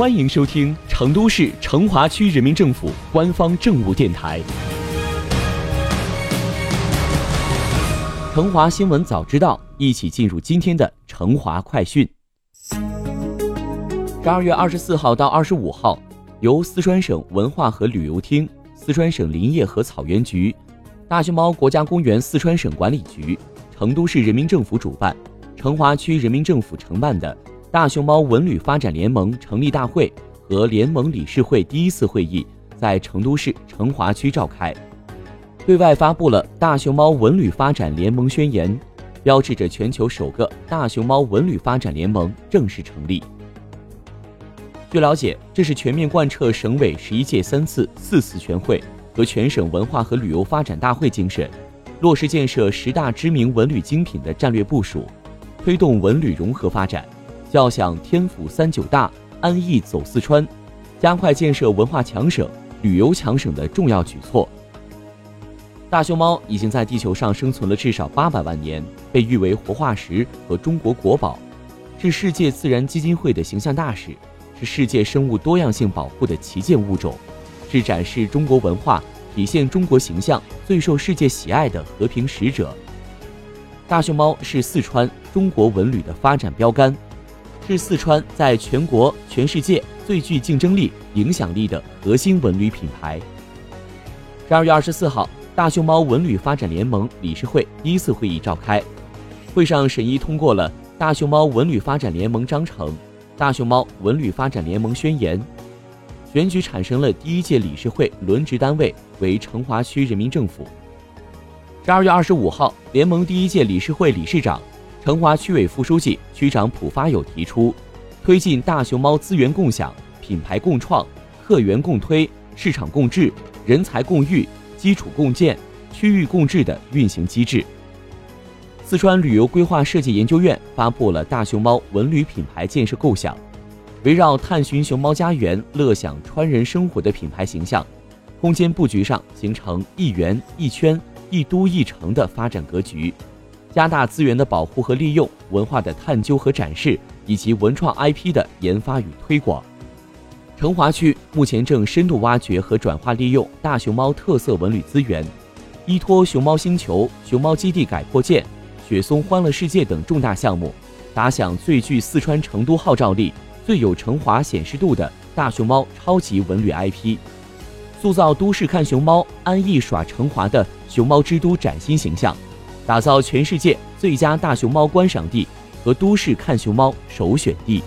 欢迎收听成都市成华区人民政府官方政务电台《成华新闻早知道》，一起进入今天的成华快讯。十二月二十四号到二十五号，由四川省文化和旅游厅、四川省林业和草原局、大熊猫国家公园四川省管理局、成都市人民政府主办，成华区人民政府承办的。大熊猫文旅发展联盟成立大会和联盟理事会第一次会议在成都市成华区召开，对外发布了大熊猫文旅发展联盟宣言，标志着全球首个大熊猫文旅发展联盟正式成立。据了解，这是全面贯彻省委十一届三次四次全会和全省文化和旅游发展大会精神，落实建设十大知名文旅精品的战略部署，推动文旅融合发展。叫响天府三九大，安逸走四川，加快建设文化强省、旅游强省的重要举措。大熊猫已经在地球上生存了至少八百万年，被誉为活化石和中国国宝，是世界自然基金会的形象大使，是世界生物多样性保护的旗舰物种，是展示中国文化、体现中国形象最受世界喜爱的和平使者。大熊猫是四川中国文旅的发展标杆。是四川在全国、全世界最具竞争力、影响力的核心文旅品牌。十二月二十四号，大熊猫文旅发展联盟理事会第一次会议召开，会上审议通过了《大熊猫文旅发展联盟章程》《大熊猫文旅发展联盟宣言》，选举产生了第一届理事会轮值单位为成华区人民政府。十二月二十五号，联盟第一届理事会理事长。成华区委副书记、区长蒲发友提出，推进大熊猫资源共享、品牌共创、客源共推、市场共治、人才共育、基础共建、区域共治的运行机制。四川旅游规划设计研究院发布了大熊猫文旅品牌建设构想，围绕探寻熊猫家园、乐享川人生活的品牌形象，空间布局上形成一园一圈、一都一城的发展格局。加大资源的保护和利用，文化的探究和展示，以及文创 IP 的研发与推广。成华区目前正深度挖掘和转化利用大熊猫特色文旅资源，依托熊猫星球、熊猫基地改扩建、雪松欢乐世界等重大项目，打响最具四川成都号召力、最有成华显示度的大熊猫超级文旅 IP，塑造都市看熊猫、安逸耍成华的熊猫之都崭新形象。打造全世界最佳大熊猫观赏地和都市看熊猫首选地。